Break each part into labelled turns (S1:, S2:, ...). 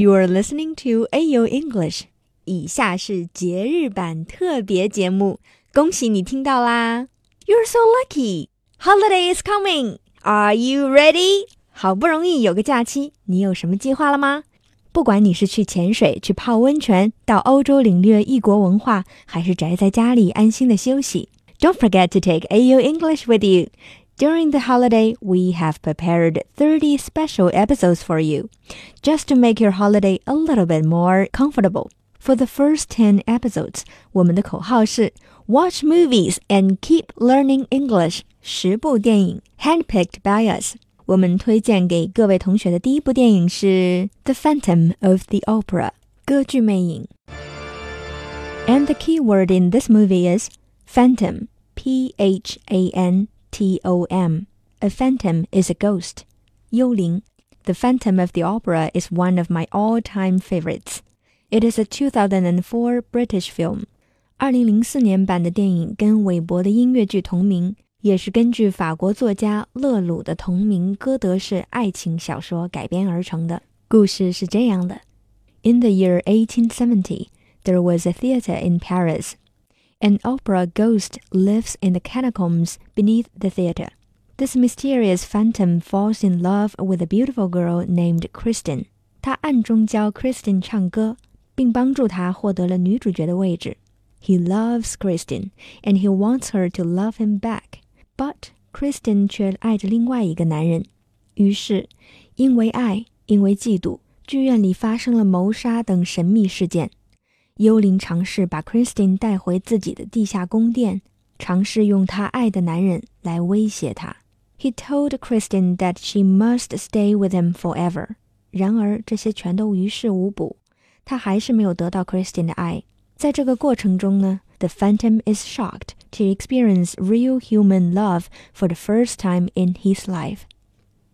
S1: You are listening to AU English。以下是节日版特别节目，恭喜你听到啦！You're so lucky. Holiday is coming. Are you ready? 好不容易有个假期，你有什么计划了吗？不管你是去潜水、去泡温泉、到欧洲领略异国文化，还是宅在家里安心的休息，Don't forget to take AU English with you. During the holiday, we have prepared 30 special episodes for you, just to make your holiday a little bit more comfortable. For the first 10 episodes, 我们的口号是 Watch movies and keep learning English. 十部电影 handpicked by us. 我们推荐给各位同学的第一部电影是 The Phantom of the Opera. 歌剧魅影. And the key word in this movie is phantom. P H A N T O M. A phantom is a ghost. 幽灵. The Phantom of the Opera is one of my all-time favorites. It is a 2004 British film. 2004年版的电影跟韦伯的音乐剧同名，也是根据法国作家勒鲁的同名歌德式爱情小说改编而成的。故事是这样的：In the year 1870, there was a theater in Paris an opera ghost lives in the catacombs beneath the theater. This mysterious phantom falls in love with a beautiful girl named Christine. 他暗中教 Christine 唱歌，并帮助她获得了女主角的位置。He loves Christine and he wants her to love him back, but Christine 却爱着另外一个男人。于是，因为爱，因为嫉妒，剧院里发生了谋杀等神秘事件。幽灵尝试把 Christine 带回自己的地下宫殿，尝试用她爱的男人来威胁她。He told Christine that she must stay with him forever。然而这些全都于事无补，他还是没有得到 Christine 的爱。在这个过程中呢，The Phantom is shocked to experience real human love for the first time in his life。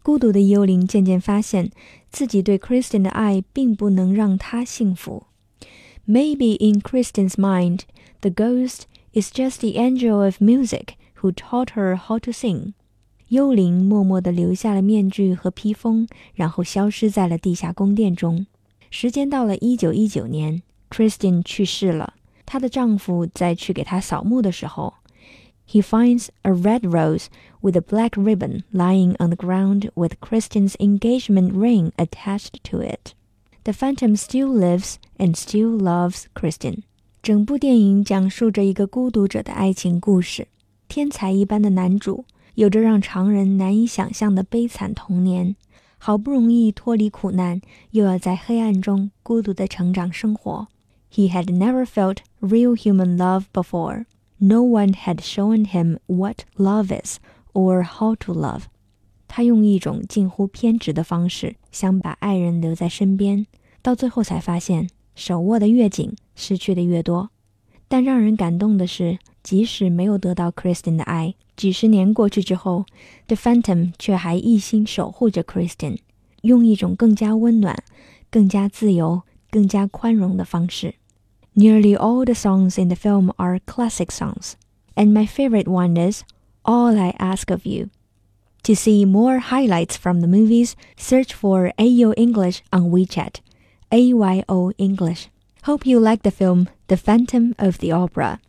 S1: 孤独的幽灵渐渐发现自己对 Christine 的爱并不能让他幸福。 Maybe in Christine's mind, the ghost is just the angel of music who taught her how to sing. 幽灵默默地留下了面具和披风，然后消失在了地下宫殿中。时间到了一九一九年，Christine 去世了。她的丈夫在去给她扫墓的时候，He finds a red rose with a black ribbon lying on the ground with Christine's engagement ring attached to it. The phantom still lives and still loves Kristen。整部电影讲述着一个孤独者的爱情故事。天才一般的男主有着让常人难以想象的悲惨童年，好不容易脱离苦难，又要在黑暗中孤独的成长生活。He had never felt real human love before. No one had shown him what love is or how to love. 他用一种近乎偏执的方式，想把爱人留在身边，到最后才发现，手握的越紧，失去的越多。但让人感动的是，即使没有得到 Kristen 的爱，几十年过去之后，The Phantom 却还一心守护着 Kristen，用一种更加温暖、更加自由、更加宽容的方式。Nearly all the songs in the film are classic songs, and my favorite one is "All I Ask of You." To see more highlights from the movies, search for AYO English on WeChat. AYO English. Hope you like the film The Phantom of the Opera.